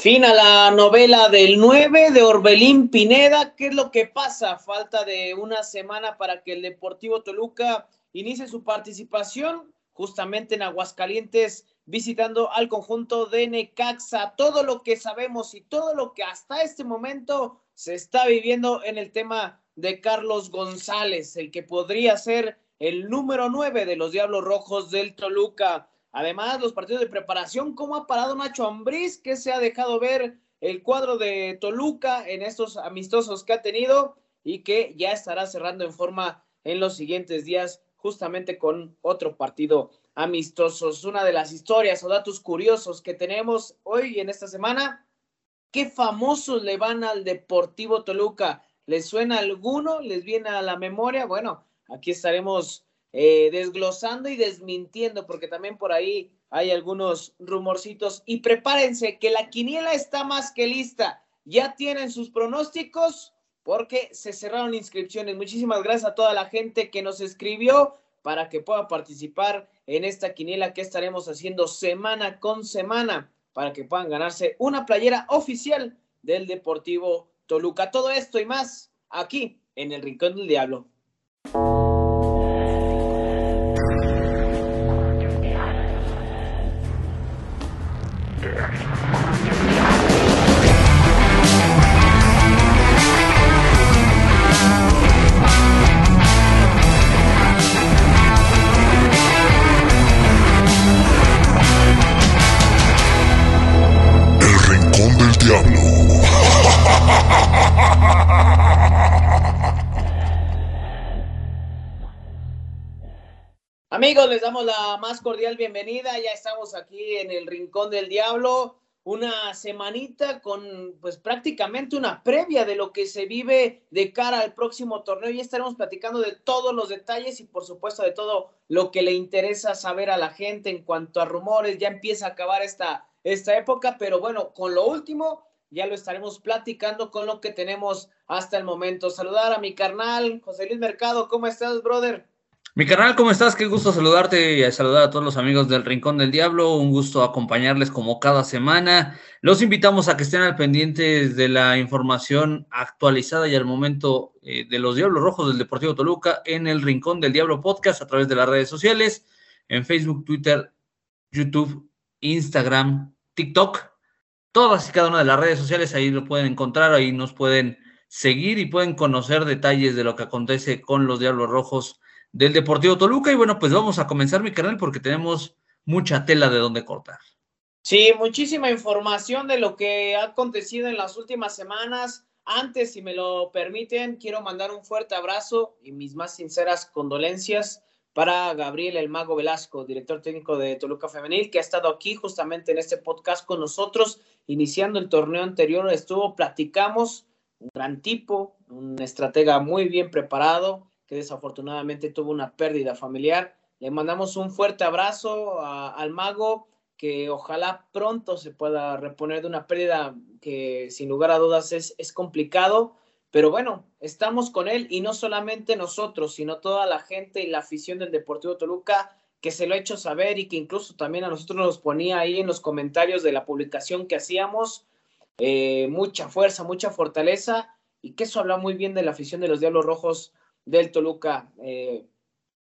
Fin a la novela del 9 de Orbelín Pineda. ¿Qué es lo que pasa? Falta de una semana para que el Deportivo Toluca inicie su participación justamente en Aguascalientes visitando al conjunto de Necaxa. Todo lo que sabemos y todo lo que hasta este momento se está viviendo en el tema de Carlos González, el que podría ser el número 9 de los Diablos Rojos del Toluca. Además, los partidos de preparación, cómo ha parado Nacho Ambriz, que se ha dejado ver el cuadro de Toluca en estos amistosos que ha tenido y que ya estará cerrando en forma en los siguientes días, justamente con otro partido amistoso. Una de las historias o datos curiosos que tenemos hoy en esta semana. ¿Qué famosos le van al Deportivo Toluca? ¿Les suena alguno? ¿Les viene a la memoria? Bueno, aquí estaremos eh, desglosando y desmintiendo, porque también por ahí hay algunos rumorcitos. Y prepárense que la quiniela está más que lista. Ya tienen sus pronósticos porque se cerraron inscripciones. Muchísimas gracias a toda la gente que nos escribió para que pueda participar en esta quiniela que estaremos haciendo semana con semana para que puedan ganarse una playera oficial del Deportivo Toluca. Todo esto y más aquí en el Rincón del Diablo. Amigos, les damos la más cordial bienvenida. Ya estamos aquí en el Rincón del Diablo. Una semanita con, pues prácticamente una previa de lo que se vive de cara al próximo torneo. Ya estaremos platicando de todos los detalles y, por supuesto, de todo lo que le interesa saber a la gente en cuanto a rumores. Ya empieza a acabar esta, esta época, pero bueno, con lo último, ya lo estaremos platicando con lo que tenemos hasta el momento. Saludar a mi carnal, José Luis Mercado. ¿Cómo estás, brother? Mi canal, ¿cómo estás? Qué gusto saludarte y saludar a todos los amigos del Rincón del Diablo. Un gusto acompañarles como cada semana. Los invitamos a que estén al pendiente de la información actualizada y al momento eh, de los Diablos Rojos del Deportivo Toluca en el Rincón del Diablo podcast a través de las redes sociales, en Facebook, Twitter, YouTube, Instagram, TikTok. Todas y cada una de las redes sociales ahí lo pueden encontrar, ahí nos pueden seguir y pueden conocer detalles de lo que acontece con los Diablos Rojos del Deportivo Toluca. Y bueno, pues vamos a comenzar mi canal porque tenemos mucha tela de donde cortar. Sí, muchísima información de lo que ha acontecido en las últimas semanas. Antes, si me lo permiten, quiero mandar un fuerte abrazo y mis más sinceras condolencias para Gabriel El Mago Velasco, director técnico de Toluca Femenil, que ha estado aquí justamente en este podcast con nosotros, iniciando el torneo anterior. Estuvo, platicamos, un gran tipo, un estratega muy bien preparado, que desafortunadamente tuvo una pérdida familiar. Le mandamos un fuerte abrazo al mago, que ojalá pronto se pueda reponer de una pérdida que sin lugar a dudas es, es complicado. Pero bueno, estamos con él y no solamente nosotros, sino toda la gente y la afición del Deportivo Toluca que se lo ha hecho saber y que incluso también a nosotros nos ponía ahí en los comentarios de la publicación que hacíamos. Eh, mucha fuerza, mucha fortaleza y que eso habla muy bien de la afición de los Diablos Rojos del Toluca. Eh,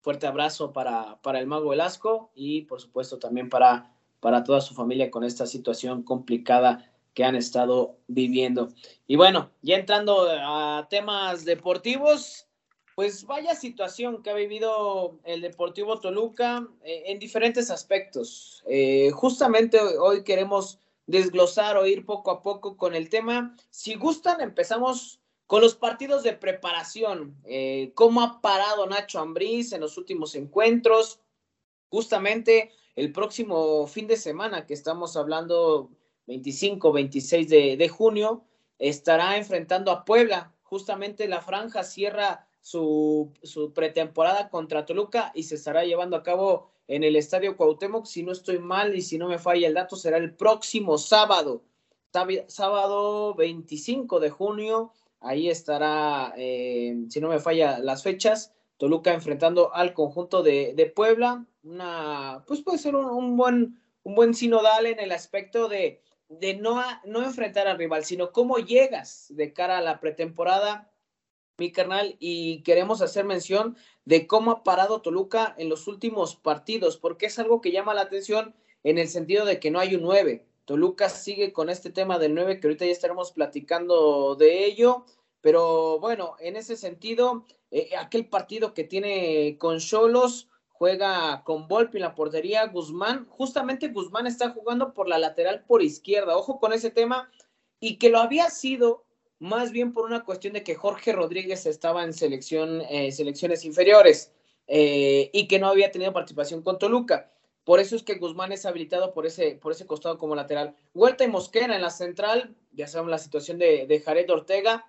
fuerte abrazo para, para el Mago Velasco y por supuesto también para, para toda su familia con esta situación complicada que han estado viviendo. Y bueno, ya entrando a temas deportivos, pues vaya situación que ha vivido el Deportivo Toluca eh, en diferentes aspectos. Eh, justamente hoy queremos desglosar o ir poco a poco con el tema. Si gustan, empezamos con los partidos de preparación, eh, ¿cómo ha parado Nacho Ambriz en los últimos encuentros? Justamente el próximo fin de semana que estamos hablando, 25, 26 de, junio, estará enfrentando a Puebla. Justamente la franja cierra su, su, pretemporada contra Toluca y se estará llevando a cabo en el Estadio Cuauhtémoc. Si no estoy mal y si no me falla el dato, será el próximo sábado, sábado 25 de junio Ahí estará, eh, si no me falla las fechas, Toluca enfrentando al conjunto de, Puebla. Una, pues puede ser un, buen, un buen sinodal en el aspecto de no, no enfrentar al rival, sino cómo llegas de cara a la pretemporada, mi carnal, y queremos hacer mención de cómo ha parado Toluca en los últimos partidos, porque es algo que llama la atención en el sentido de que no hay un 9. Toluca sigue con este tema del 9, que ahorita ya estaremos platicando de ello, pero bueno, en ese sentido, eh, aquel partido que tiene con Cholos, juega con Volpi en la portería, Guzmán, justamente Guzmán está jugando por la lateral por izquierda, ojo con ese tema, y que lo había sido más bien por una cuestión de que Jorge Rodríguez estaba en selección, eh, selecciones inferiores eh, y que no había tenido participación con Toluca. Por eso es que Guzmán es habilitado por ese, por ese costado como lateral. Huerta y Mosquera en la central, ya sabemos la situación de, de Jared Ortega,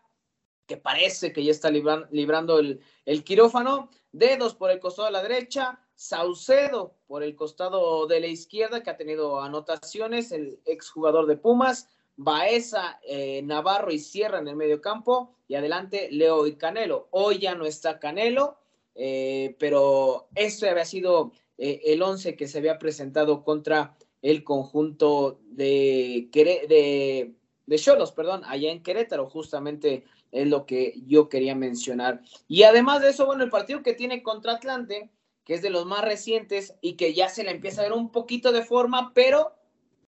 que parece que ya está librando el, quirófano. Dedos por el costado de la derecha, Saucedo por el costado de la izquierda, que ha tenido anotaciones, el exjugador de Pumas, Baeza, eh, Navarro y Sierra en el medio campo, y adelante Leo y Canelo. Hoy ya no está Canelo, eh, pero esto había sido eh, el 11 que se había presentado contra el conjunto de, de, de Cholos, perdón, allá en Querétaro, justamente es lo que yo quería mencionar. Y además de eso, bueno, el partido que tiene contra Atlante, que es de los más recientes y que ya se le empieza a ver un poquito de forma, pero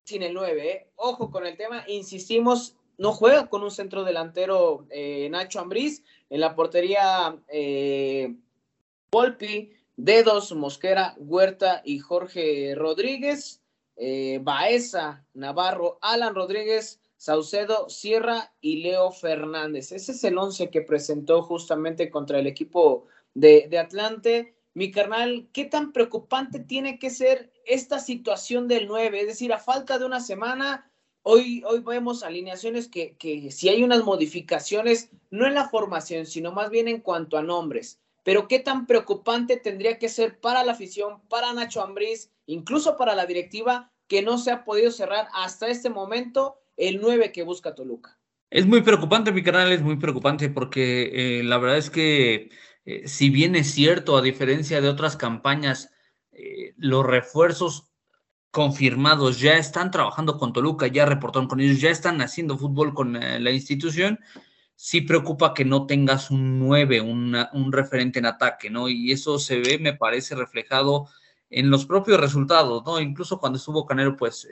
sin el 9. ¿eh? Ojo con el tema, insistimos, no juega con un centro delantero eh, Nacho Ambriz, en la portería eh, Volpi, Dedos, Mosquera, Huerta y Jorge Rodríguez, eh, Baeza, Navarro, Alan Rodríguez, Saucedo, Sierra y Leo Fernández. Ese es el once que presentó justamente contra el equipo de, Atlante mi carnal, ¿qué tan preocupante tiene que ser esta situación del 9? Es decir, a falta de una semana, hoy, hoy vemos alineaciones que, que si hay unas modificaciones, no en la formación, sino más bien en cuanto a nombres. Pero qué tan preocupante tendría que ser para la afición, para Nacho Ambriz, incluso para la directiva, que no se ha podido cerrar hasta este momento el 9 que busca Toluca. Es muy preocupante, mi canal, es muy preocupante porque eh, la verdad es que eh, si bien es cierto, a diferencia de otras campañas, eh, los refuerzos confirmados ya están trabajando con Toluca, ya reportaron con ellos, ya están haciendo fútbol con la institución, sí preocupa que no tengas un 9, un referente en ataque, ¿no? Y eso se ve, me parece, reflejado en los propios resultados, ¿no? Incluso cuando estuvo Canero, pues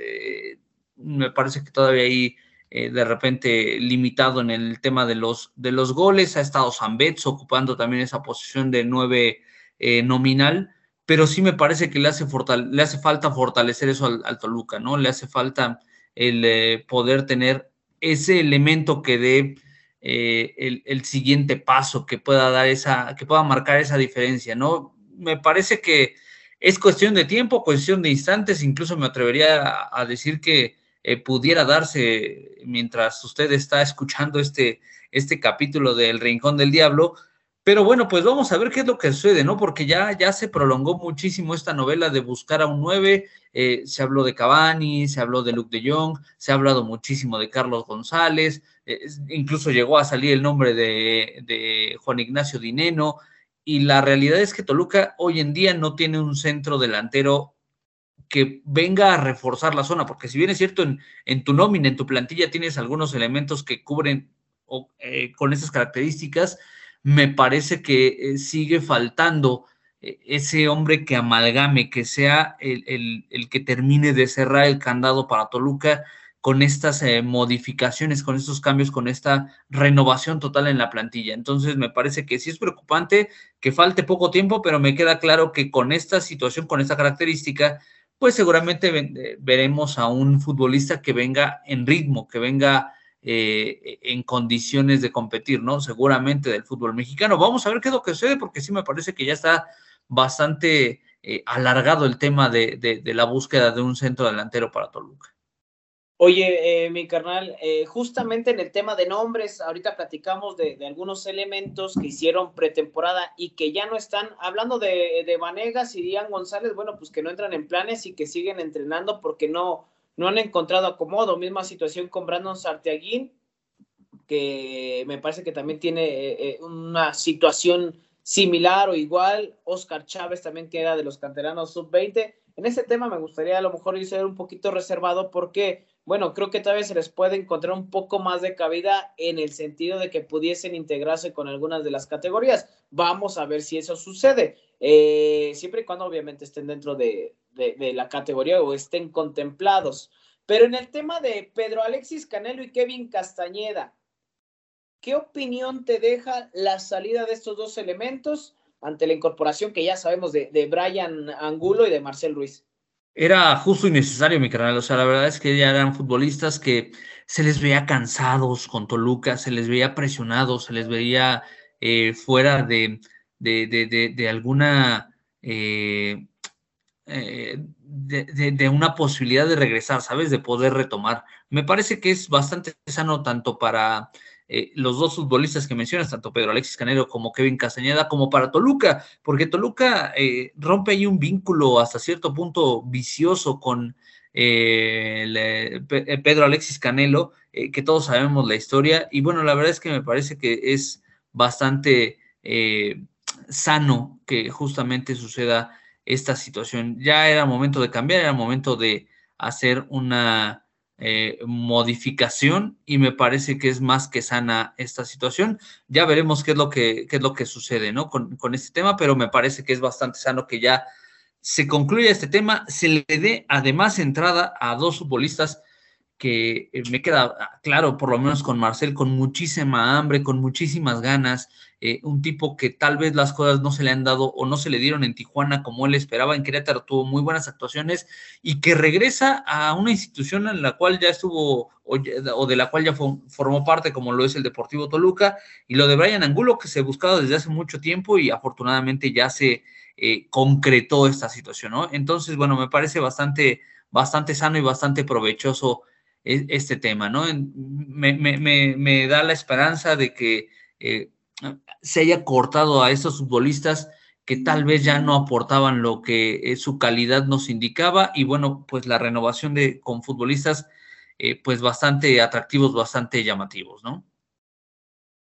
me parece que todavía hay eh, de repente limitado en el tema de los, de los goles. Ha estado Zambetz ocupando también esa posición de nueve eh, nominal, pero sí me parece que le hace, le hace falta fortalecer eso al, Toluca, ¿no? Le hace falta el eh, poder tener ese elemento que dé el, el, siguiente paso, que pueda dar esa, que pueda marcar esa diferencia, ¿no? Me parece que es cuestión de tiempo, cuestión de instantes, incluso me atrevería a decir que eh, pudiera darse mientras usted está escuchando este, este capítulo del Rincón del Diablo. Pero bueno, pues vamos a ver qué es lo que sucede, ¿no? Porque ya, ya se prolongó muchísimo esta novela de buscar a un 9. Eh, se habló de Cavani, se habló de Luke de Jong, se ha hablado muchísimo de Carlos González, eh, incluso llegó a salir el nombre de, de Juan Ignacio Dineno. Y la realidad es que Toluca hoy en día no tiene un centro delantero que venga a reforzar la zona, porque si bien es cierto, en, en tu nómina, en tu plantilla tienes algunos elementos que cubren eh, con esas características, me parece que eh, sigue faltando eh, ese hombre que amalgame, que sea el, el, que termine de cerrar el candado para Toluca con estas modificaciones, con estos cambios, con esta renovación total en la plantilla. Entonces, me parece que sí es preocupante que falte poco tiempo, pero me queda claro que con esta situación, con esta característica, pues seguramente eh, veremos a un futbolista que venga en ritmo, que venga eh, en condiciones de competir, ¿no? Seguramente del fútbol mexicano. Vamos a ver qué es lo que sucede, porque sí me parece que ya está bastante eh, alargado el tema de la búsqueda de un centro delantero para Toluca. Oye, eh, mi carnal, eh, justamente en el tema de nombres, ahorita platicamos de, algunos elementos que hicieron pretemporada y que ya no están, hablando de, de, Vanegas y Dian González, bueno, pues que no entran en planes y que siguen entrenando porque no, no han encontrado acomodo. Misma situación con Brandon Sartiaguín, que me parece que también tiene eh, una situación similar o igual. Oscar Chávez también queda de los canteranos sub-20. En ese tema me gustaría a lo mejor ser un poquito reservado porque bueno, creo que tal vez se les puede encontrar un poco más de cabida en el sentido de que pudiesen integrarse con algunas de las categorías. Vamos a ver si eso sucede, eh, siempre y cuando obviamente estén dentro de, de, la categoría o estén contemplados. Pero en el tema de Pedro Alexis Canelo y Kevin Castañeda, ¿qué opinión te deja la salida de estos dos elementos ante la incorporación que ya sabemos de, de Brian Angulo y de Marcel Ruiz? Era justo y necesario, mi canal. O sea, la verdad es que ya eran futbolistas que se les veía cansados con Toluca, se les veía presionados, se les veía eh, fuera de, de, alguna. Eh, eh, de, una posibilidad de regresar, ¿sabes? De poder retomar. Me parece que es bastante sano tanto para eh, los dos futbolistas que mencionas, tanto Pedro Alexis Canelo como Kevin Castañeda, como para Toluca, porque Toluca eh, rompe ahí un vínculo hasta cierto punto vicioso con Pedro Alexis Canelo, que todos sabemos la historia, y bueno, la verdad es que me parece que es bastante sano que justamente suceda esta situación. Ya era momento de cambiar, era momento de hacer una eh, modificación y me parece que es más que sana esta situación. Ya veremos qué es lo que, es lo que sucede ¿no? con, con este tema, pero me parece que es bastante sano que ya se concluya este tema, se le dé además entrada a dos futbolistas que eh, me queda claro, por lo menos con Marcel, con muchísima hambre, con muchísimas ganas, eh, un tipo que tal vez las cosas no se le han dado o no se le dieron en Tijuana como él esperaba, en Querétaro tuvo muy buenas actuaciones y que regresa a una institución en la cual ya estuvo o, de la cual ya formó parte, como lo es el Deportivo Toluca, y lo de Brian Angulo, que se buscaba desde hace mucho tiempo y afortunadamente ya se eh, concretó esta situación, ¿no? Entonces, bueno, me parece bastante, bastante sano y bastante provechoso este tema, ¿no? Me, da la esperanza de que eh, se haya cortado a esos futbolistas que tal vez ya no aportaban lo que eh, su calidad nos indicaba y bueno, pues la renovación de con futbolistas eh, pues bastante atractivos, bastante llamativos, ¿no?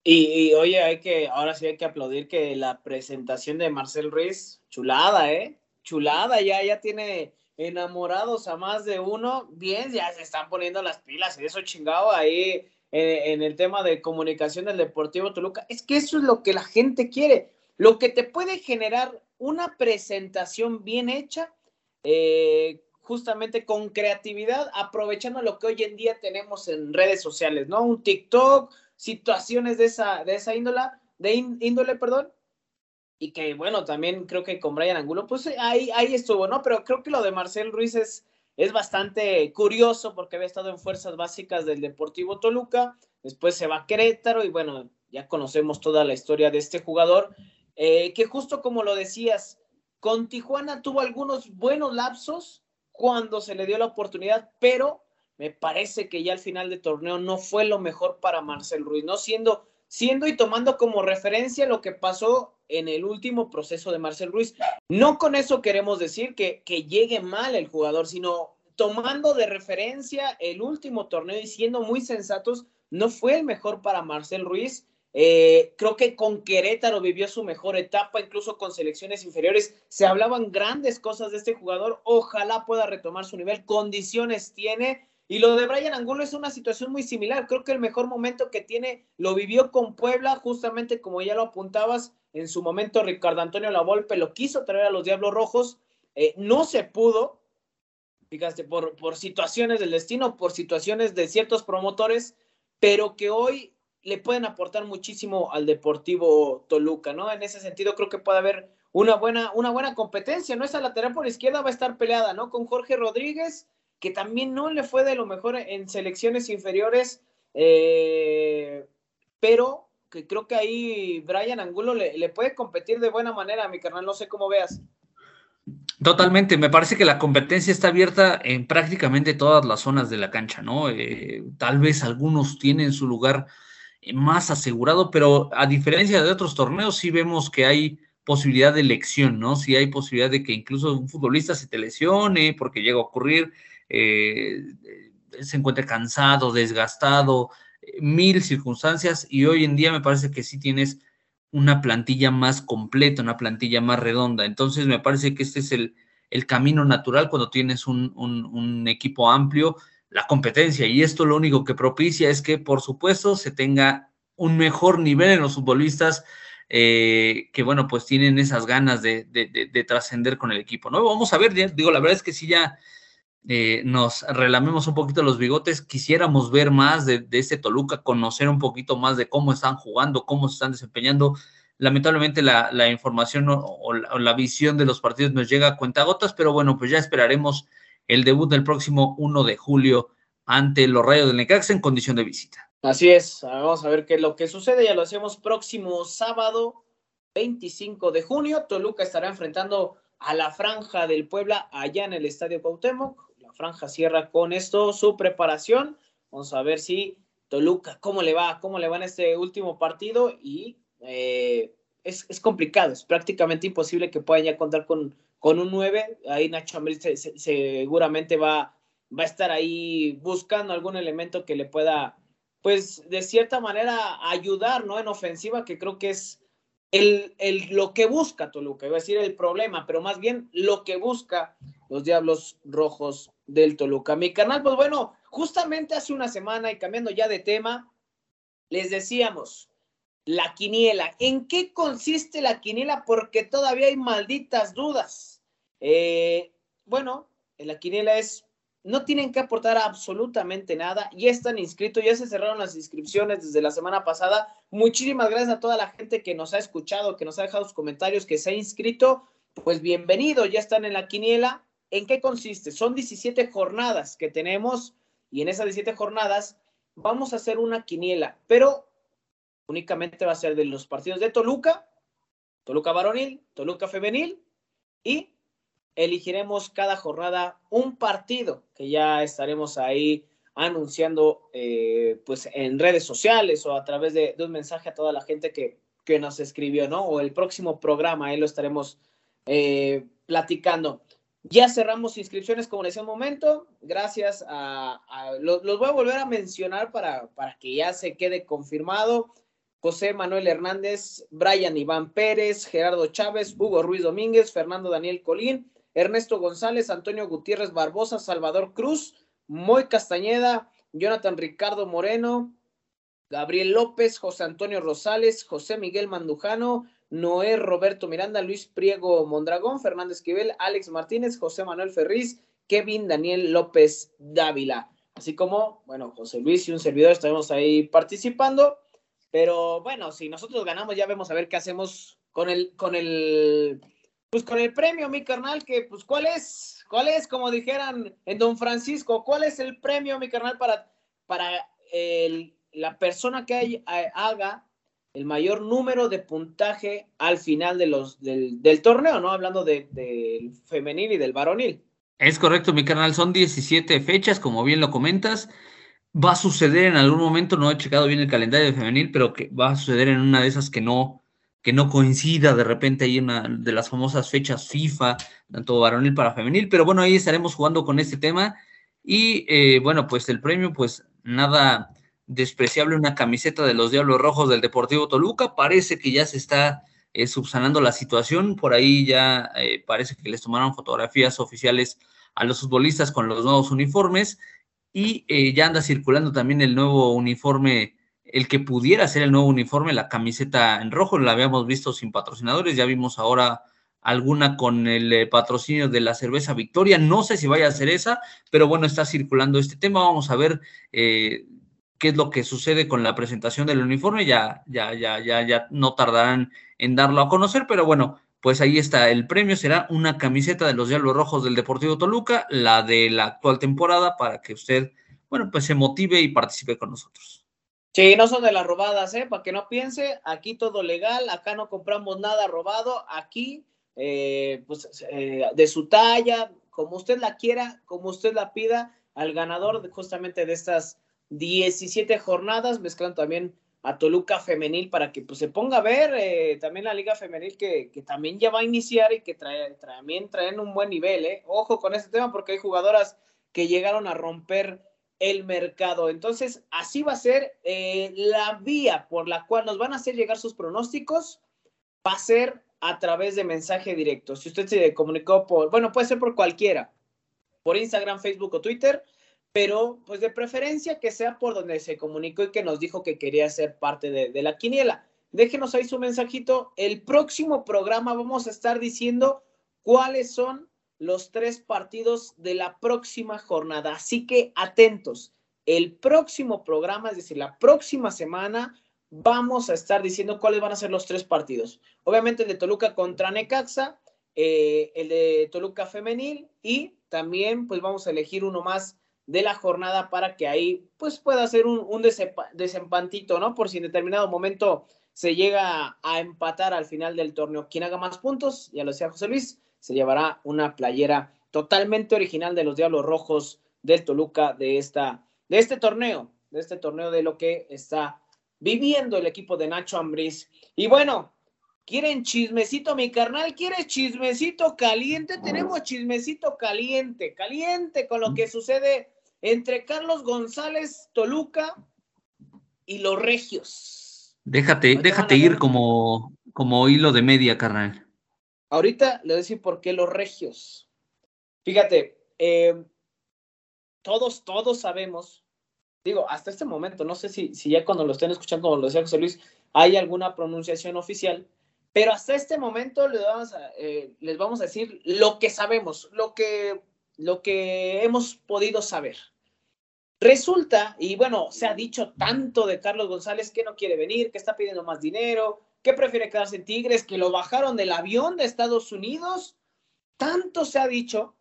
Y, oye, hay que, ahora sí hay que aplaudir que la presentación de Marcel Ruiz, chulada, ¿eh? Chulada, ya, ya tiene enamorados a más de uno, bien, ya se están poniendo las pilas, eso chingado ahí en, el tema de comunicación del Deportivo Toluca. Es que eso es lo que la gente quiere, lo que te puede generar una presentación bien hecha, eh, justamente con creatividad, aprovechando lo que hoy en día tenemos en redes sociales, ¿no? Un TikTok, situaciones de esa, de esa índola, de índole, perdón, y que bueno, también creo que con Brian Angulo, pues eh, ahí, ahí estuvo, ¿no? Pero creo que lo de Marcel Ruiz es, es bastante curioso porque había estado en fuerzas básicas del Deportivo Toluca, después se va a Querétaro y bueno, ya conocemos toda la historia de este jugador, eh, que justo como lo decías, con Tijuana tuvo algunos buenos lapsos cuando se le dio la oportunidad, pero me parece que ya al final de torneo no fue lo mejor para Marcel Ruiz, ¿no? Siendo, siendo y tomando como referencia lo que pasó en el último proceso de Marcel Ruiz. No con eso queremos decir que, que llegue mal el jugador, sino tomando de referencia el último torneo y siendo muy sensatos, no fue el mejor para Marcel Ruiz. Eh, creo que con Querétaro vivió su mejor etapa, incluso con selecciones inferiores. Se hablaban grandes cosas de este jugador. Ojalá pueda retomar su nivel. Condiciones tiene. Y lo de Brian Angulo es una situación muy similar. Creo que el mejor momento que tiene lo vivió con Puebla, justamente como ya lo apuntabas, en su momento Ricardo Antonio Lavolpe lo quiso traer a los Diablos Rojos, eh, no se pudo, fíjate, por, por situaciones del destino, por situaciones de ciertos promotores, pero que hoy le pueden aportar muchísimo al Deportivo Toluca, ¿no? En ese sentido creo que puede haber una buena, una buena competencia, ¿no? Esa lateral por izquierda va a estar peleada, ¿no? Con Jorge Rodríguez, que también no le fue de lo mejor en selecciones inferiores, eh, pero que creo que ahí Brian Angulo le, puede competir de buena manera, mi carnal, no sé cómo veas. Totalmente, me parece que la competencia está abierta en prácticamente todas las zonas de la cancha, ¿no? Eh, tal vez algunos tienen su lugar más asegurado, pero a diferencia de otros torneos, sí vemos que hay posibilidad de elección, ¿no? Sí hay posibilidad de que incluso un futbolista se te lesione porque llega a ocurrir, eh, se encuentre cansado, desgastado, mil circunstancias y hoy en día me parece que sí tienes una plantilla más completa, una plantilla más redonda. Entonces me parece que este es el, camino natural cuando tienes un, equipo amplio. la competencia y esto lo único que propicia es que, por supuesto, se tenga un mejor nivel en los futbolistas eh, que, bueno, pues tienen esas ganas de, de, trascender con el equipo, ¿no? Vamos a ver, digo, la verdad es que si ya eh, nos relamemos un poquito los bigotes, quisiéramos ver más de, de este Toluca, conocer un poquito más de cómo están jugando, cómo se están desempeñando. Lamentablemente la, información o, la, visión de los partidos nos llega a cuentagotas, pero bueno, pues ya esperaremos el debut del próximo 1 de julio ante los Rayos del Necaxa en condición de visita. Así es, vamos a ver qué es lo que sucede, ya lo hacemos próximo sábado 25 de junio, Toluca estará enfrentando a la Franja del Puebla allá en el Estadio Cuauhtémoc, Franja cierra con esto su preparación, vamos a ver si Toluca, cómo le va, cómo le va en este último partido y eh, es, es, complicado, es prácticamente imposible que puedan ya contar con, con un 9. Ahí Nacho Ambriz seguramente va, va a estar ahí buscando algún elemento que le pueda, pues, de cierta manera ayudar, ¿no? En ofensiva, que creo que es el, el, lo que busca Toluca, iba a decir el problema, pero más bien lo que busca los Diablos Rojos del Toluca. Mi canal, pues bueno, justamente hace una semana y cambiando ya de tema, les decíamos, la quiniela. ¿En qué consiste la quiniela? Porque todavía hay malditas dudas. Eh, bueno, la quiniela es, no tienen que aportar absolutamente nada. Ya están inscritos, ya se cerraron las inscripciones desde la semana pasada. Muchísimas gracias a toda la gente que nos ha escuchado, que nos ha dejado sus comentarios, que se ha inscrito. Pues bienvenido, ya están en la quiniela. ¿En qué consiste? Son 17 jornadas que tenemos y en esas 17 jornadas vamos a hacer una quiniela, pero únicamente va a ser de los partidos de Toluca, Toluca varonil, Toluca femenil y elegiremos cada jornada un partido que ya estaremos ahí anunciando eh, pues en redes sociales o a través de, un mensaje a toda la gente que, que, nos escribió, ¿no? O el próximo programa, ahí lo estaremos eh, platicando. Ya cerramos inscripciones, como decía un momento, gracias a, los, los, voy a volver a mencionar para, para que ya se quede confirmado. José Manuel Hernández, Brian Iván Pérez, Gerardo Chávez, Hugo Ruiz Domínguez, Fernando Daniel Colín, Ernesto González, Antonio Gutiérrez Barbosa, Salvador Cruz, Moy Castañeda, Jonathan Ricardo Moreno, Gabriel López, José Antonio Rosales, José Miguel Mandujano, Noé Roberto Miranda, Luis Priego Mondragón, Fernando Esquivel, Alex Martínez, José Manuel Ferriz, Kevin Daniel López Dávila. Así como, bueno, José Luis y un servidor estaremos ahí participando. Pero bueno, si nosotros ganamos, ya vemos a ver qué hacemos con el, con el, pues con el premio, mi carnal, que pues cuál es, cuál es, como dijeran en Don Francisco, cuál es el premio, mi carnal, para, para el, la persona que haga el mayor número de puntaje al final de los, del, torneo, ¿no? Hablando del de, femenil y del varonil. Es correcto, mi carnal, son 17 fechas, como bien lo comentas va a suceder en algún momento, no he checado bien el calendario de femenil, pero que va a suceder en una de esas que no, que no coincida de repente ahí una de las famosas fechas FIFA, tanto varonil para femenil, pero bueno, ahí estaremos jugando con este tema y eh, bueno, pues el premio, pues nada despreciable, una camiseta de los Diablos Rojos del Deportivo Toluca, parece que ya se está eh, subsanando la situación, por ahí ya eh, parece que les tomaron fotografías oficiales a los futbolistas con los nuevos uniformes, y eh, ya anda circulando también el nuevo uniforme, el que pudiera ser el nuevo uniforme, la camiseta en rojo, la habíamos visto sin patrocinadores, ya vimos ahora alguna con el patrocinio de la cerveza Victoria, no sé si vaya a ser esa, pero bueno, está circulando este tema, vamos a ver eh, qué es lo que sucede con la presentación del uniforme, ya, ya, ya, ya, ya no tardarán en darlo a conocer, pero bueno, pues ahí está, el premio será una camiseta de los Diablos Rojos del Deportivo Toluca, la de la actual temporada, para que usted, bueno, pues se motive y participe con nosotros. Sí, no son de las robadas, ¿eh? Para que no piense, aquí todo legal, acá no compramos nada robado, aquí, eh, pues, eh, de su talla, como usted la quiera, como usted la pida, al ganador justamente de estas 17 jornadas, mezclando también a Toluca Femenil para que pues, se ponga a ver eh, también la Liga Femenil que, que, también ya va a iniciar y que trae, también traen un buen nivel. Eh. Ojo con este tema porque hay jugadoras que llegaron a romper el mercado. Entonces, así va a ser eh, la vía por la cual nos van a hacer llegar sus pronósticos, va a ser a través de mensaje directo. Si usted se comunicó por, bueno, puede ser por cualquiera, por Instagram, Facebook o Twitter, pero pues de preferencia que sea por donde se comunicó y que nos dijo que quería ser parte de, la quiniela. Déjenos ahí su mensajito. El próximo programa vamos a estar diciendo cuáles son los tres partidos de la próxima jornada. Así que atentos. El próximo programa, es decir, la próxima semana, vamos a estar diciendo cuáles van a ser los tres partidos. Obviamente el de Toluca contra Necaxa, eh, el de Toluca femenil y también pues vamos a elegir uno más de la jornada para que ahí pues pueda ser un, un desempantito, ¿no? Por si en determinado momento se llega a empatar al final del torneo. Quien haga más puntos, ya lo decía José Luis, se llevará una playera totalmente original de los Diablos Rojos del Toluca de, esta, de este torneo, de este torneo de lo que está viviendo el equipo de Nacho Ambriz. Y bueno, ¿quieren chismecito, mi carnal? ¿Quieres chismecito caliente? Tenemos chismecito caliente, caliente con lo que sucede entre Carlos González, Toluca y los Regios. Déjate, déjate ir como, como hilo de media, carnal. Ahorita le voy a decir por qué los Regios. Fíjate, eh, todos, todos sabemos digo, hasta este momento, no sé si, si ya cuando lo estén escuchando, como lo decía José Luis, hay alguna pronunciación oficial, pero hasta este momento les vamos a, eh, les vamos a decir lo que sabemos, lo que, lo que hemos podido saber. Resulta, y bueno, se ha dicho tanto de Carlos González que no quiere venir, que está pidiendo más dinero, que prefiere quedarse en Tigres, que lo bajaron del avión de Estados Unidos. Tanto se ha dicho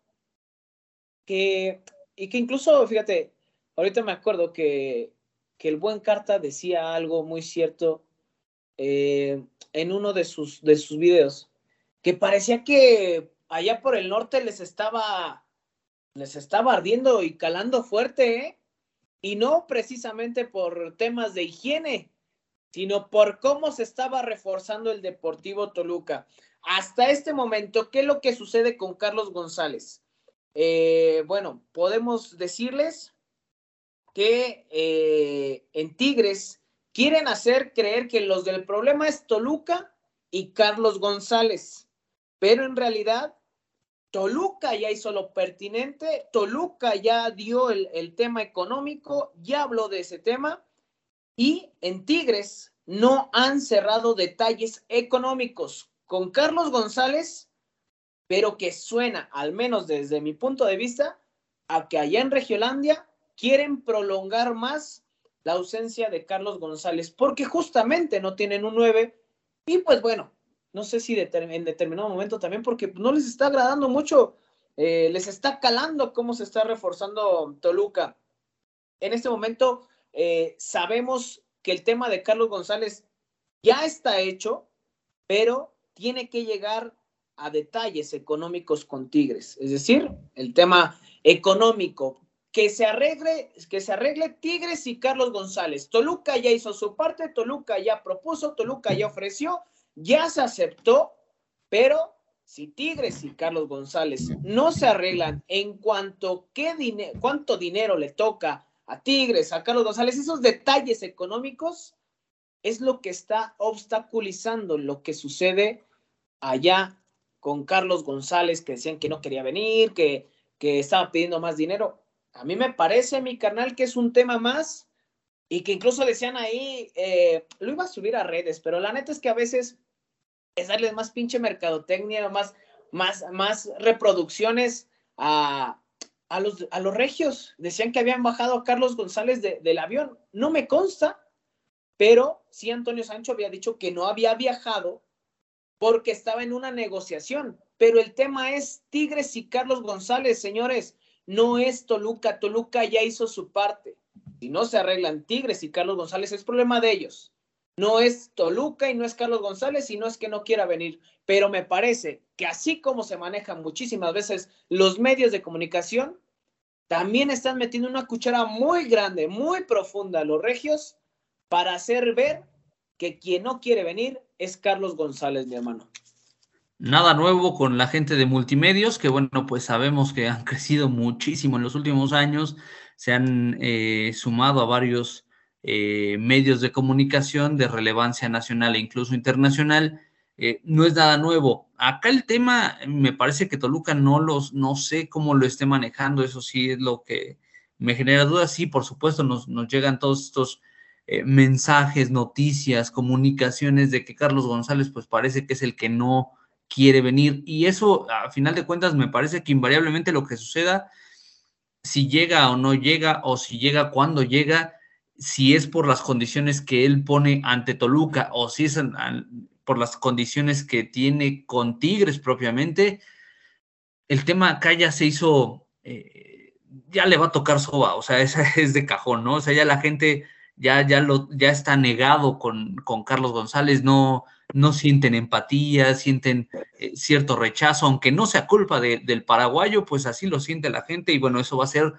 que, y que incluso, fíjate, ahorita me acuerdo que, el buen Carta decía algo muy cierto eh, en uno de sus, de sus videos, que parecía que allá por el norte les estaba, les estaba ardiendo y calando fuerte, ¿eh? Y no precisamente por temas de higiene, sino por cómo se estaba reforzando el Deportivo Toluca. Hasta este momento, ¿qué es lo que sucede con Carlos González? Eh, bueno, podemos decirles que eh, en Tigres quieren hacer creer que los del problema es Toluca y Carlos González, pero en realidad Toluca ya hizo lo pertinente, Toluca ya dio el, tema económico, ya habló de ese tema y en Tigres no han cerrado detalles económicos con Carlos González, pero que suena, al menos desde mi punto de vista, a que allá en Regiolandia quieren prolongar más la ausencia de Carlos González, porque justamente no tienen un 9 y pues bueno, no sé si en determinado momento también porque no les está agradando mucho, eh, les está calando cómo se está reforzando Toluca. En este momento eh, sabemos que el tema de Carlos González ya está hecho, pero tiene que llegar a detalles económicos con Tigres, es decir, el tema económico, que se arregle, que se arregle Tigres y Carlos González. Toluca ya hizo su parte, Toluca ya propuso, Toluca ya ofreció, ya se aceptó, pero si Tigres y Carlos González no se arreglan en cuanto qué dinero, cuánto dinero le toca a Tigres, a Carlos González, esos detalles económicos es lo que está obstaculizando lo que sucede allá con Carlos González, que decían que no quería venir, que, que estaba pidiendo más dinero. A mí me parece, mi carnal, que es un tema más y que incluso decían ahí, eh, lo iba a subir a redes, pero la neta es que a veces es darles más pinche mercadotecnia, más, más, más reproducciones a, a, los, a los regios. Decían que habían bajado a Carlos González del avión. No me consta, pero sí Antonio Sancho había dicho que no había viajado porque estaba en una negociación. Pero el tema es Tigres y Carlos González, señores no es Toluca. Toluca ya hizo su parte. Si no se arreglan Tigres y Carlos González, es problema de ellos. No es Toluca y no es Carlos González y no es que no quiera venir. Pero me parece que así como se manejan muchísimas veces los medios de comunicación, también están metiendo una cuchara muy grande, muy profunda a los regios para hacer ver que quien no quiere venir es Carlos González, mi hermano. Nada nuevo con la gente de multimedios, que bueno, pues sabemos que han crecido muchísimo en los últimos años, se han eh, sumado a varios eh, medios de comunicación de relevancia nacional e incluso internacional. Eh, no es nada nuevo. Acá el tema, me parece que Toluca no los, no sé cómo lo esté manejando, eso sí es lo que me genera dudas. Sí, por supuesto, nos, nos llegan todos estos eh, mensajes, noticias, comunicaciones de que Carlos González pues parece que es el que no quiere venir y eso a final de cuentas me parece que invariablemente lo que suceda, si llega o no llega o si llega cuando llega, si es por las condiciones que él pone ante Toluca o si es por las condiciones que tiene con Tigres propiamente, el tema acá ya se hizo, eh, ya le va a tocar soba, o sea, esa es de cajón, ¿no? O sea, ya la gente ya, ya, lo, ya está negado con, con Carlos González, no, no sienten empatía, sienten eh, cierto rechazo, aunque no sea culpa del paraguayo, pues así lo siente la gente y bueno, eso va a ser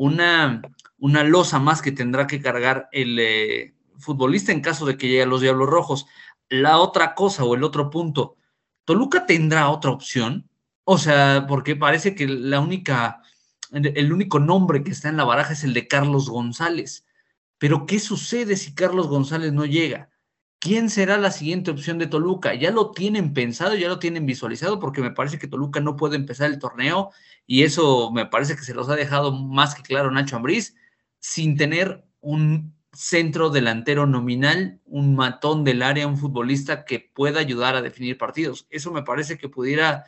una, una losa más que tendrá que cargar el eh, futbolista en caso de que llegue a los Diablos Rojos. La otra cosa o el otro punto, Toluca tendrá otra opción, o sea, porque parece que la única, el único nombre que está en la baraja es el de Carlos González. Pero ¿qué sucede si Carlos González no llega? ¿Quién será la siguiente opción de Toluca? Ya lo tienen pensado, ya lo tienen visualizado, porque me parece que Toluca no puede empezar el torneo y eso me parece que se los ha dejado más que claro Nacho Ambriz, sin tener un centro delantero nominal, un matón del área, un futbolista que pueda ayudar a definir partidos. Eso me parece que pudiera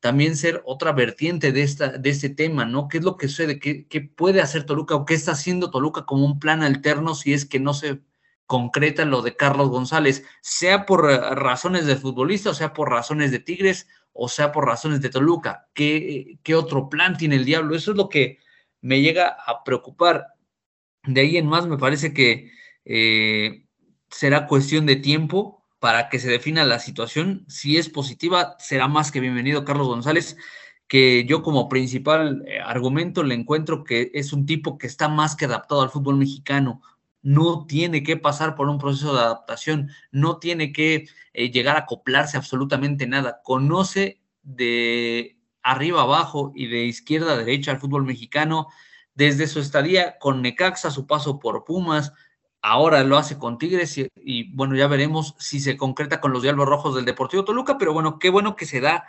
también ser otra vertiente de, esta, de este tema, ¿no? ¿Qué es lo que sucede? ¿Qué, ¿Qué, puede hacer Toluca o qué está haciendo Toluca como un plan alterno si es que no se concreta lo de Carlos González, sea por eh, razones de futbolista, o sea por razones de Tigres, o sea por razones de Toluca? ¿Qué, qué otro plan tiene el diablo? Eso es lo que me llega a preocupar. De ahí en más me parece que eh, será cuestión de tiempo para que se defina la situación. Si es positiva, será más que bienvenido Carlos González, que yo como principal eh, argumento le encuentro que es un tipo que está más que adaptado al fútbol mexicano. No tiene que pasar por un proceso de adaptación, no tiene que eh, llegar a acoplarse absolutamente nada. Conoce de arriba abajo y de izquierda a derecha al fútbol mexicano desde su estadía con Necaxa, su paso por Pumas, ahora lo hace con Tigres y, bueno, ya veremos si se concreta con los Diablos Rojos del Deportivo Toluca, pero bueno, qué bueno que se da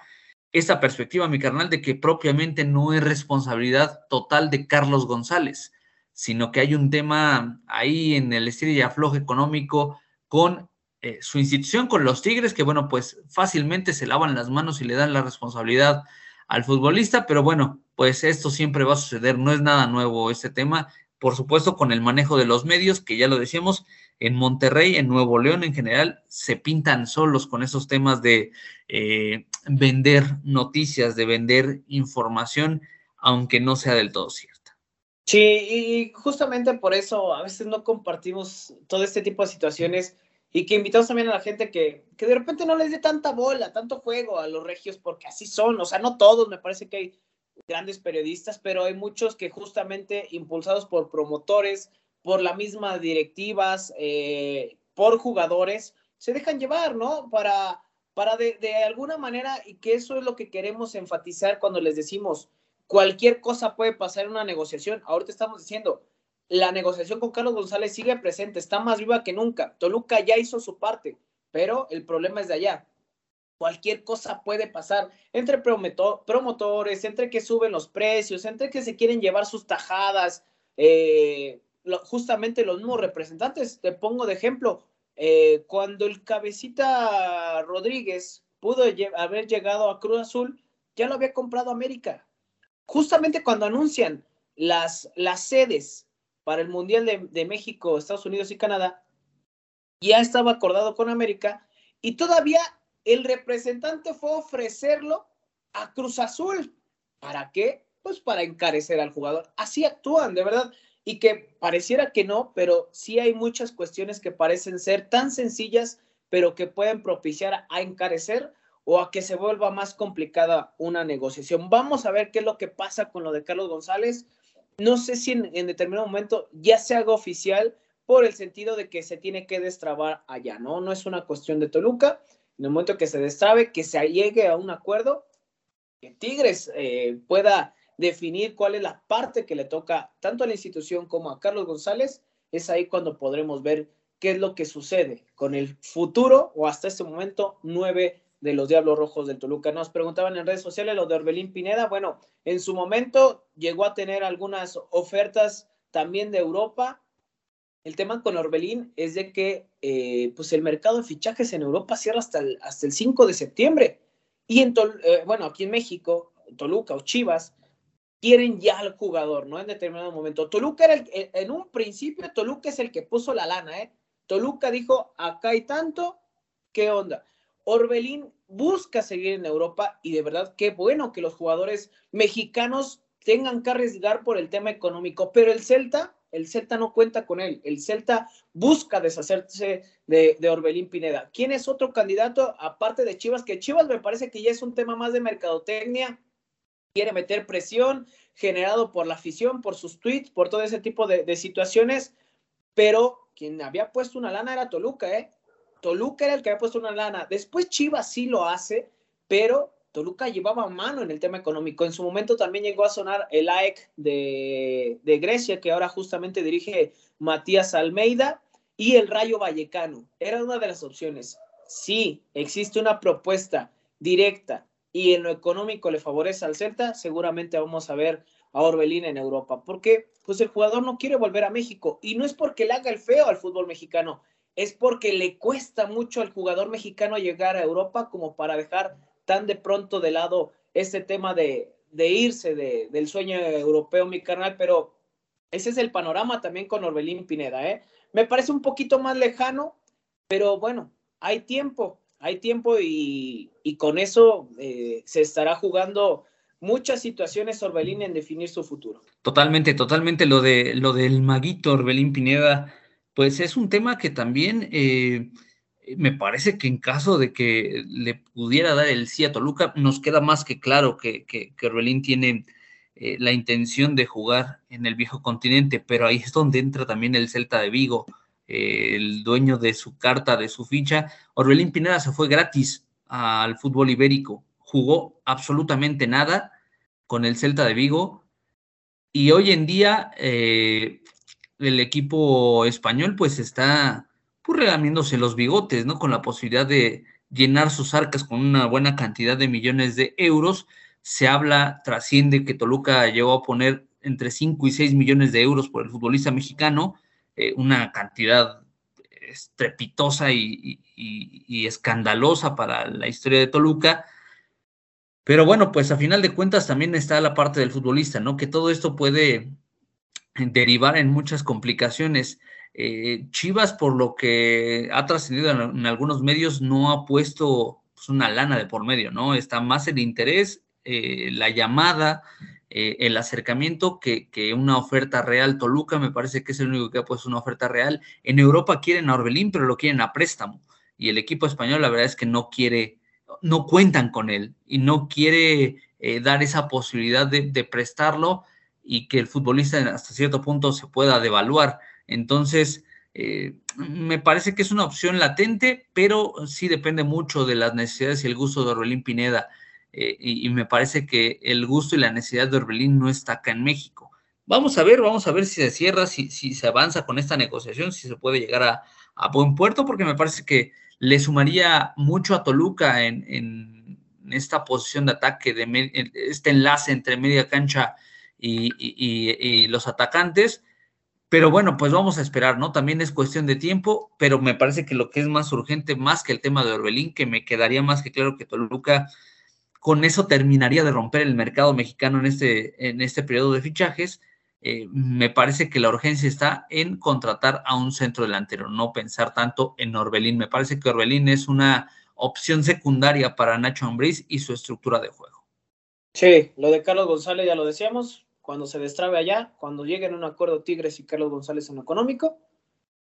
esta perspectiva, mi carnal, de que propiamente no es responsabilidad total de Carlos González, sino que hay un tema ahí en el estilo y afloje económico con eh, su institución, con los Tigres, que bueno, pues fácilmente se lavan las manos y le dan la responsabilidad al futbolista, pero bueno, pues esto siempre va a suceder, no es nada nuevo este tema por supuesto con el manejo de los medios, que ya lo decíamos, en Monterrey, en Nuevo León en general, se pintan solos con esos temas de eh, vender noticias, de vender información, aunque no sea del todo cierta. Sí, y justamente por eso a veces no compartimos todo este tipo de situaciones y que invitamos también a la gente que, que de repente no les dé tanta bola, tanto juego a los regios, porque así son, o sea, no todos, me parece que hay grandes periodistas, pero hay muchos que justamente impulsados por promotores, por las mismas directivas, eh, por jugadores, se dejan llevar, ¿no? Para, para de, de, alguna manera, y que eso es lo que queremos enfatizar cuando les decimos, cualquier cosa puede pasar en una negociación. Ahorita estamos diciendo, la negociación con Carlos González sigue presente, está más viva que nunca. Toluca ya hizo su parte, pero el problema es de allá cualquier cosa puede pasar entre promotores, entre que suben los precios, entre que se quieren llevar sus tajadas, eh, justamente los mismos representantes. Te pongo de ejemplo, eh, cuando el cabecita Rodríguez pudo haber llegado a Cruz Azul, ya lo había comprado América. Justamente cuando anuncian las, las sedes para el Mundial de, de México, Estados Unidos y Canadá, ya estaba acordado con América y todavía el representante fue ofrecerlo a Cruz Azul. ¿Para qué? Pues para encarecer al jugador. Así actúan, de verdad. Y que pareciera que no, pero sí hay muchas cuestiones que parecen ser tan sencillas, pero que pueden propiciar a encarecer o a que se vuelva más complicada una negociación. Vamos a ver qué es lo que pasa con lo de Carlos González. No sé si en, determinado momento ya se haga oficial por el sentido de que se tiene que destrabar allá, ¿no? No es una cuestión de Toluca, en el momento que se destrabe, que se llegue a un acuerdo, que Tigres eh, pueda definir cuál es la parte que le toca tanto a la institución como a Carlos González, es ahí cuando podremos ver qué es lo que sucede con el futuro o hasta este momento 9 de los Diablos Rojos del Toluca. Nos preguntaban en redes sociales lo de Orbelín Pineda. Bueno, en su momento llegó a tener algunas ofertas también de Europa. El tema con Orbelín es de que eh, pues el mercado de fichajes en Europa cierra hasta el, hasta el 5 de septiembre. Y en eh, bueno, aquí en México, Toluca o Chivas, quieren ya al jugador, ¿no? En determinado momento. Toluca era el, en un principio, Toluca es el que puso la lana, ¿eh? Toluca dijo, acá hay tanto, ¿qué onda? Orbelín busca seguir en Europa y de verdad qué bueno que los jugadores mexicanos tengan que arriesgar por el tema económico, pero el Celta, el Celta no cuenta con él, el Celta busca deshacerse de, Orbelín Pineda. ¿Quién es otro candidato aparte de Chivas? Que Chivas me parece que ya es un tema más de mercadotecnia, quiere meter presión generado por la afición, por sus tweets, por todo ese tipo de, de situaciones, pero quien había puesto una lana era Toluca, ¿eh? Toluca era el que había puesto una lana. Después Chivas sí lo hace, pero Toluca llevaba mano en el tema económico. En su momento también llegó a sonar el AEC de, Grecia, que ahora justamente dirige Matías Almeida, y el Rayo Vallecano. Era una de las opciones. Si existe una propuesta directa y en lo económico le favorece al Celta, seguramente vamos a ver a Orbelín en Europa. Porque pues el jugador no quiere volver a México y no es porque le haga el feo al fútbol mexicano, es porque le cuesta mucho al jugador mexicano llegar a Europa como para dejar tan de pronto de lado este tema de, irse del sueño europeo, mi carnal, pero ese es el panorama también con Orbelín Pineda, ¿eh? Me parece un poquito más lejano, pero bueno, hay tiempo, hay tiempo y, con eso eh, se estará jugando muchas situaciones Orbelín en definir su futuro. Totalmente, totalmente lo del maguito Orbelín Pineda pues es un tema que también eh, me parece que en caso de que le pudiera dar el sí a Toluca, nos queda más que claro que, que, tiene eh, la intención de jugar en el viejo continente, pero ahí es donde entra también el Celta de Vigo, eh, el dueño de su carta, de su ficha. Orbelín Pineda se fue gratis al fútbol ibérico, jugó absolutamente nada con el Celta de Vigo y hoy en día el equipo español pues está pues regamiéndose los bigotes, ¿no? Con la posibilidad de llenar sus arcas con una buena cantidad de millones de euros. Se habla, trasciende que Toluca llegó a poner entre 5 y 6 millones de euros por el futbolista mexicano, eh, una cantidad estrepitosa y, y, escandalosa para la historia de Toluca. Pero bueno, pues a final de cuentas también está la parte del futbolista, ¿no? Que todo esto puede derivar en muchas complicaciones. Eh, Chivas, por lo que ha trascendido en, algunos medios, no ha puesto pues, una lana de por medio, ¿no? Está más el interés, eh, la llamada, eh, el acercamiento que, una oferta real. Toluca me parece que es el único que ha puesto una oferta real. En Europa quieren a Orbelín, pero lo quieren a préstamo. Y el equipo español, la verdad es que no quiere, no cuentan con él y no quiere dar esa posibilidad de prestarlo y que el futbolista hasta cierto punto se pueda devaluar. Entonces, eh, me parece que es una opción latente, pero sí depende mucho de las necesidades y el gusto de Orbelín Pineda. Eh, y, me parece que el gusto y la necesidad de Orbelín no está acá en México. Vamos a ver, vamos a ver si se cierra, si, si se avanza con esta negociación, si se puede llegar a, buen puerto, porque me parece que le sumaría mucho a Toluca en, en esta posición de ataque, de este enlace entre media cancha y, los atacantes. Pero bueno, pues vamos a esperar, ¿no? También es cuestión de tiempo, pero me parece que lo que es más urgente, más que el tema de Orbelín, que me quedaría más que claro que Toluca con eso terminaría de romper el mercado mexicano en este, en este periodo de fichajes. Eh, me parece que la urgencia está en contratar a un centro delantero, no pensar tanto en Orbelín. Me parece que Orbelín es una opción secundaria para Nacho Ambriz y su estructura de juego. Sí, lo de Carlos González ya lo decíamos, cuando se destrabe allá, cuando lleguen a un acuerdo Tigres y Carlos González en económico,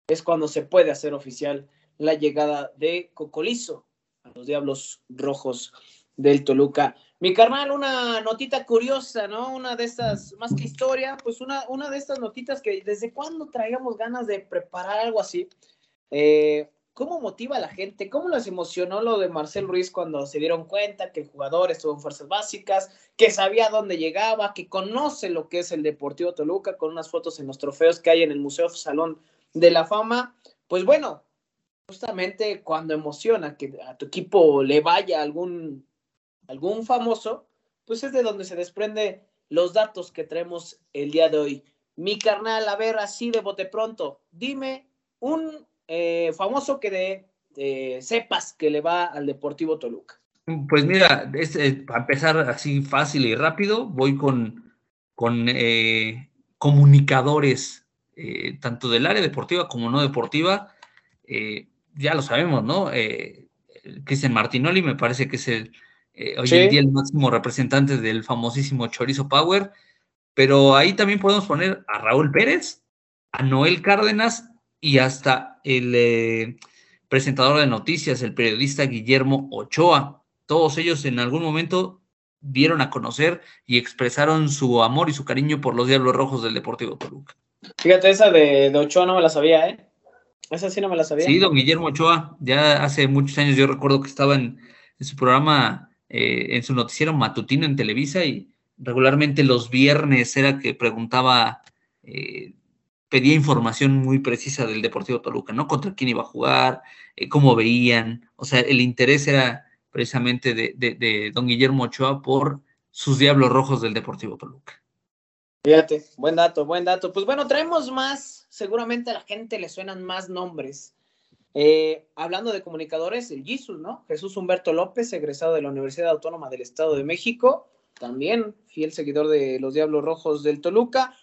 es cuando se puede hacer oficial la llegada de Cocolizo a los Diablos Rojos del Toluca. Mi carnal, una notita curiosa, ¿no? Una de estas, más que historia, pues una, una de estas notitas que desde cuándo traíamos ganas de preparar algo así. Eh, ¿Cómo motiva a la gente? ¿Cómo les emocionó lo de Marcel Ruiz cuando se dieron cuenta que el jugador estuvo en fuerzas básicas, que sabía dónde llegaba, que conoce lo que es el Deportivo Toluca con unas fotos en los trofeos que hay en el Museo Salón de la Fama? Pues bueno, justamente cuando emociona que a tu equipo le vaya algún, algún famoso, pues es de donde se desprende los datos que traemos el día de hoy. Mi carnal, a ver, así de bote pronto, dime un eh, famoso que de, sepas que le va al Deportivo Toluca. Pues mira, es, eh, para empezar así fácil y rápido, voy con, con eh, comunicadores, tanto del área deportiva como no deportiva. ya lo sabemos, ¿no? Cristian Martinoli me parece que es el, hoy en día el máximo representante del famosísimo Chorizo Power, pero ahí también podemos poner a Raúl Pérez, a Noel Cárdenas y hasta el eh, presentador de noticias, el periodista Guillermo Ochoa. Todos ellos en algún momento dieron a conocer y expresaron su amor y su cariño por los Diablos Rojos del Deportivo Toluca. Fíjate, esa de, Ochoa no me la sabía, ¿eh? Esa sí no me la sabía. Sí, don Guillermo Ochoa, ya hace muchos años yo recuerdo que estaba en, su programa, eh, en su noticiero matutino en Televisa y regularmente los viernes era que preguntaba eh, pedía información muy precisa del Deportivo Toluca, ¿no? Contra quién iba a jugar, eh, cómo veían, o sea, el interés era precisamente de, don Guillermo Ochoa por sus Diablos Rojos del Deportivo Toluca. Fíjate, buen dato, buen dato. Pues bueno, traemos más, seguramente a la gente le suenan más nombres. Eh, hablando de comunicadores, el Jesus, ¿no? Jesús Humberto López, egresado de la Universidad Autónoma del Estado de México, también fiel seguidor de los Diablos Rojos del Toluca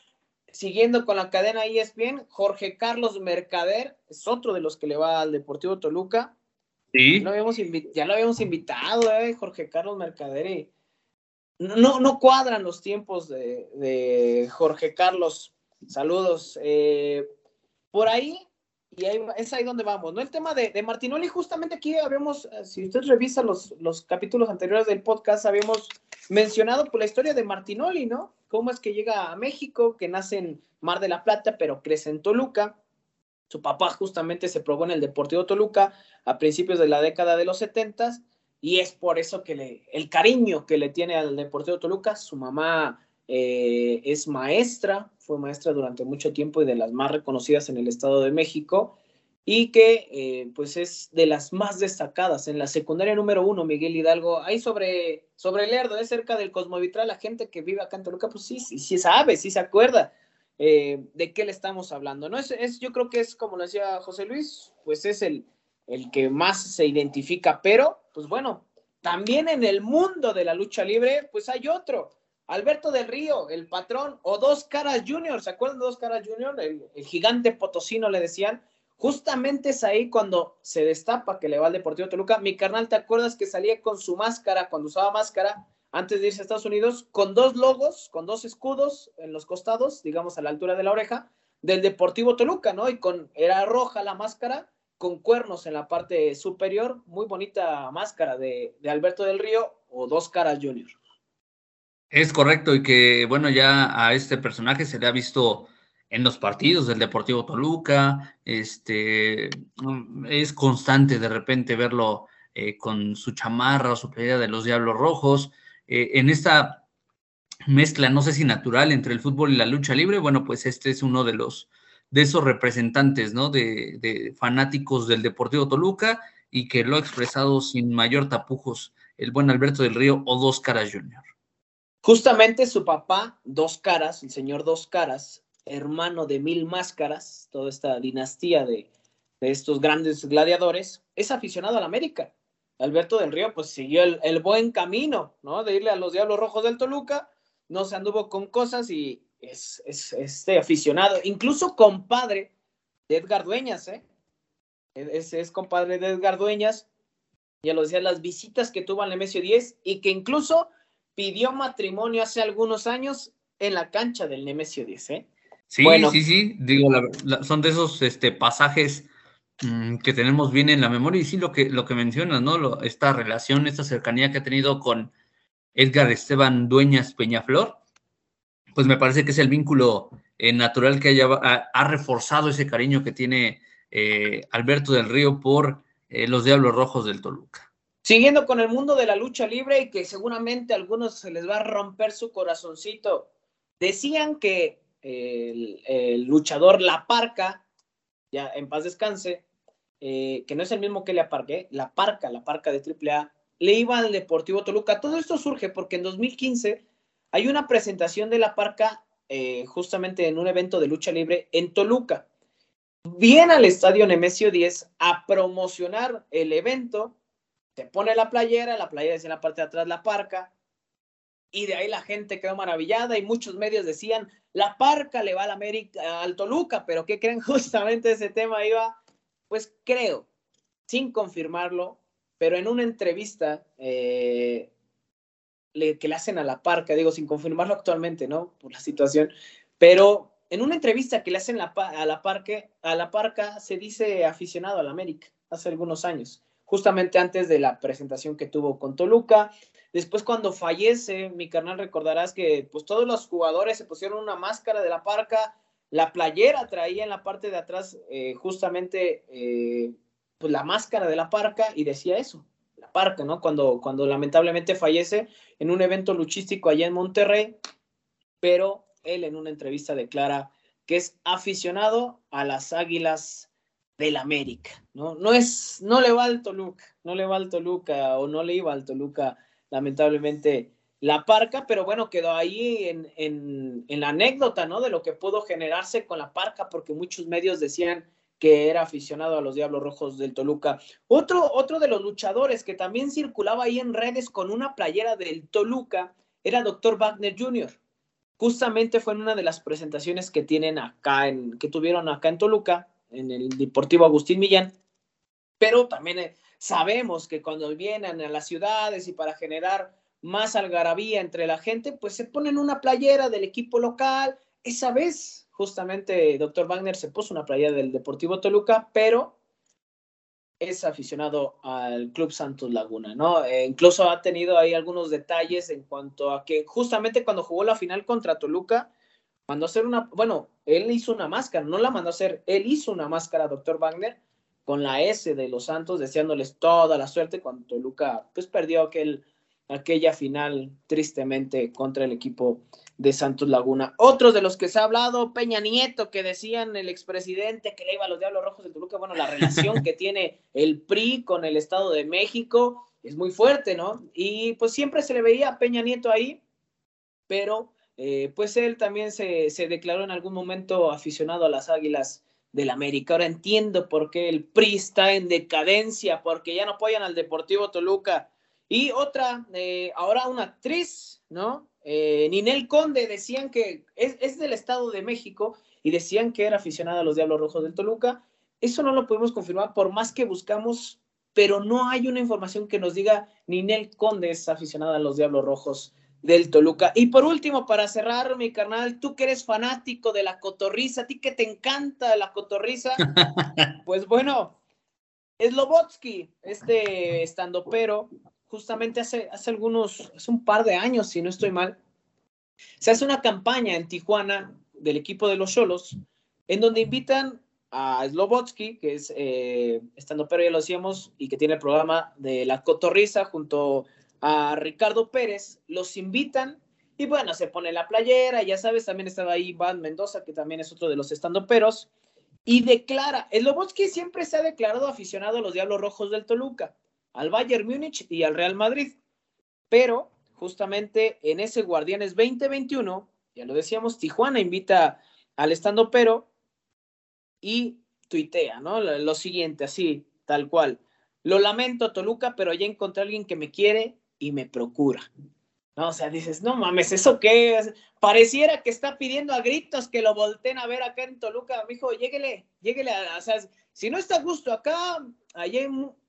siguiendo con la cadena ESPN, Jorge Carlos Mercader es otro de los que le va al Deportivo Toluca. Sí. Ya lo habíamos, ya lo habíamos invitado, eh, Jorge Carlos Mercader. no, no cuadran los tiempos de, Jorge Carlos. Saludos. Eh, por ahí, y ahí, es ahí donde vamos, ¿no? El tema de, de Martinoli, justamente aquí habíamos, eh, si usted revisa los, los capítulos anteriores del podcast, habíamos mencionado por la historia de Martinoli, ¿no? cómo es que llega a México, que nace en Mar de la Plata, pero crece en Toluca. Su papá justamente se probó en el Deportivo Toluca a principios de la década de los 70 y es por eso que le, el cariño que le tiene al Deportivo Toluca. Su mamá eh, es maestra, fue maestra durante mucho tiempo y de las más reconocidas en el Estado de México y que eh, pues es de las más destacadas. En la secundaria número uno, Miguel Hidalgo, ahí sobre, sobre Lerdo, es cerca del Cosmovitral, la gente que vive acá en Toluca, pues sí, sí, sabe, sí se acuerda eh, de qué le estamos hablando, ¿no? Es, es, yo creo que es, como lo decía José Luis, pues es el, el que más se identifica, pero, pues bueno, también en el mundo de la lucha libre, pues hay otro. Alberto del Río, el patrón, o Dos Caras Junior, ¿se acuerdan de Dos Caras Junior? el gigante potosino le decían, Justamente es ahí cuando se destapa que le va al Deportivo Toluca. Mi carnal, ¿te acuerdas que salía con su máscara, cuando usaba máscara, antes de irse a Estados Unidos, con dos logos, con dos escudos en los costados, digamos a la altura de la oreja, del Deportivo Toluca, ¿no? Y con, era roja la máscara, con cuernos en la parte superior, muy bonita máscara de, de Alberto del Río o Dos Caras Junior. Es correcto, y que bueno, ya a este personaje se le ha visto en los partidos del Deportivo Toluca, este, mm, es constante de repente verlo eh, con su chamarra o su playera de los Diablos Rojos, eh, en esta mezcla, no sé si natural, entre el fútbol y la lucha libre, bueno, pues este es uno de los, de esos representantes, ¿no? De, de fanáticos del Deportivo Toluca y que lo ha expresado sin mayor tapujos el buen Alberto del Río o Dos Caras Jr. Justamente su papá, Dos Caras, el señor Dos Caras, hermano de Mil Máscaras, toda esta dinastía de, estos grandes gladiadores, es aficionado al América. Alberto del Río pues siguió el, buen camino, ¿no? De irle a los Diablos Rojos del Toluca, no se anduvo con cosas y es, este aficionado, incluso compadre de Edgar Dueñas, ¿eh? Es, es compadre de Edgar Dueñas, ya lo decía, las visitas que tuvo al Nemesio 10 y que incluso pidió matrimonio hace algunos años en la cancha del Nemesio 10, ¿eh? Sí, sí, sí, digo, son de esos este, pasajes mm, que tenemos bien en la memoria y sí lo que, lo que mencionas, ¿no? esta relación, esta cercanía que ha tenido con Edgar Esteban Dueñas Peñaflor, pues me parece que es el vínculo eh, natural que haya, ha, reforzado ese cariño que tiene eh, Alberto del Río por eh, los Diablos Rojos del Toluca. Siguiendo con el mundo de la lucha libre y que seguramente a algunos se les va a romper su corazoncito, decían que el, luchador La Parca, ya en paz descanse, eh, que no es el mismo que le aparque, la Parca, la Parca de AAA, le iba al Deportivo Toluca. Todo esto surge porque en 2015 hay una presentación de la Parca eh, justamente en un evento de lucha libre en Toluca. Viene al estadio Nemesio 10 a promocionar el evento, pone la playera, la playera es en la parte de atrás la Parca, y de ahí la gente quedó maravillada y muchos medios decían, la parca le va al América, al Toluca, pero ¿qué creen? Justamente ese tema iba, pues creo, sin confirmarlo, pero en una entrevista eh, que le hacen a la parca, digo, sin confirmarlo actualmente, ¿no? Por la situación, pero en una entrevista que le hacen a la, parque, a la parca se dice aficionado al América hace algunos años, justamente antes de la presentación que tuvo con Toluca, Después cuando fallece, mi carnal, recordarás que pues todos los jugadores se pusieron una máscara de la parca, la playera traía en la parte de atrás eh, justamente eh, pues la máscara de la parca y decía eso, la parca, ¿no? Cuando, cuando lamentablemente fallece en un evento luchístico allá en Monterrey, pero él en una entrevista declara que es aficionado a las Águilas del América, ¿no? No es, no le va al Toluca, no le va al Toluca o no le iba al Toluca lamentablemente la parca, pero bueno, quedó ahí en, en, en, la anécdota, ¿no? De lo que pudo generarse con la parca, porque muchos medios decían que era aficionado a los Diablos Rojos del Toluca. Otro, otro de los luchadores que también circulaba ahí en redes con una playera del Toluca era Dr. Wagner Jr. Justamente fue en una de las presentaciones que tienen acá, en, que tuvieron acá en Toluca, en el Deportivo Agustín Millán, pero también eh, sabemos que cuando vienen a las ciudades y para generar más algarabía entre la gente, pues se ponen una playera del equipo local. Esa vez, justamente, doctor Wagner se puso una playera del Deportivo Toluca, pero es aficionado al Club Santos Laguna, ¿no? E incluso ha tenido ahí algunos detalles en cuanto a que justamente cuando jugó la final contra Toluca, mandó a hacer una, bueno, él hizo una máscara, no la mandó a hacer, él hizo una máscara, doctor Wagner, con la S de los Santos, deseándoles toda la suerte cuando Toluca pues perdió aquel, aquella final tristemente contra el equipo de Santos Laguna. Otros de los que se ha hablado, Peña Nieto, que decían el expresidente que le iba a los Diablos Rojos de Toluca, bueno, la relación que tiene el PRI con el Estado de México es muy fuerte, ¿no? Y pues siempre se le veía a Peña Nieto ahí, pero eh, pues él también se, se declaró en algún momento aficionado a las Águilas del América. Ahora entiendo por qué el PRI está en decadencia, porque ya no apoyan al Deportivo Toluca. Y otra, eh, ahora una actriz, ¿no? Eh, Ninel Conde decían que es, es, del Estado de México y decían que era aficionada a los Diablos Rojos del Toluca. Eso no lo podemos confirmar por más que buscamos, pero no hay una información que nos diga Ninel Conde es aficionada a los Diablos Rojos del Toluca. Y por último, para cerrar, mi carnal, tú que eres fanático de la cotorriza, a ti que te encanta la cotorriza, pues bueno, Slobotsky, este estando pero, justamente hace, hace algunos, hace un par de años, si no estoy mal, se hace una campaña en Tijuana del equipo de los Cholos, en donde invitan a Slobotsky, que es eh, estando pero, ya lo decíamos, y que tiene el programa de la cotorriza junto a Ricardo Pérez, los invitan y bueno, se pone la playera, ya sabes, también estaba ahí Iván Mendoza, que también es otro de los estandoperos, y declara, el Lobotsky siempre se ha declarado aficionado a los Diablos Rojos del Toluca, al Bayern Múnich y al Real Madrid, pero justamente en ese Guardianes 2021, ya lo decíamos, Tijuana invita al estandopero y tuitea, ¿no? Lo siguiente, así, tal cual. Lo lamento, Toluca, pero ya encontré a alguien que me quiere y me procura. No, o sea, dices, no mames, ¿eso qué? Pareciera que está pidiendo a gritos que lo volteen a ver acá en Toluca. Me dijo, lléguele, lléguele. A, o sea, si no está a gusto acá, hay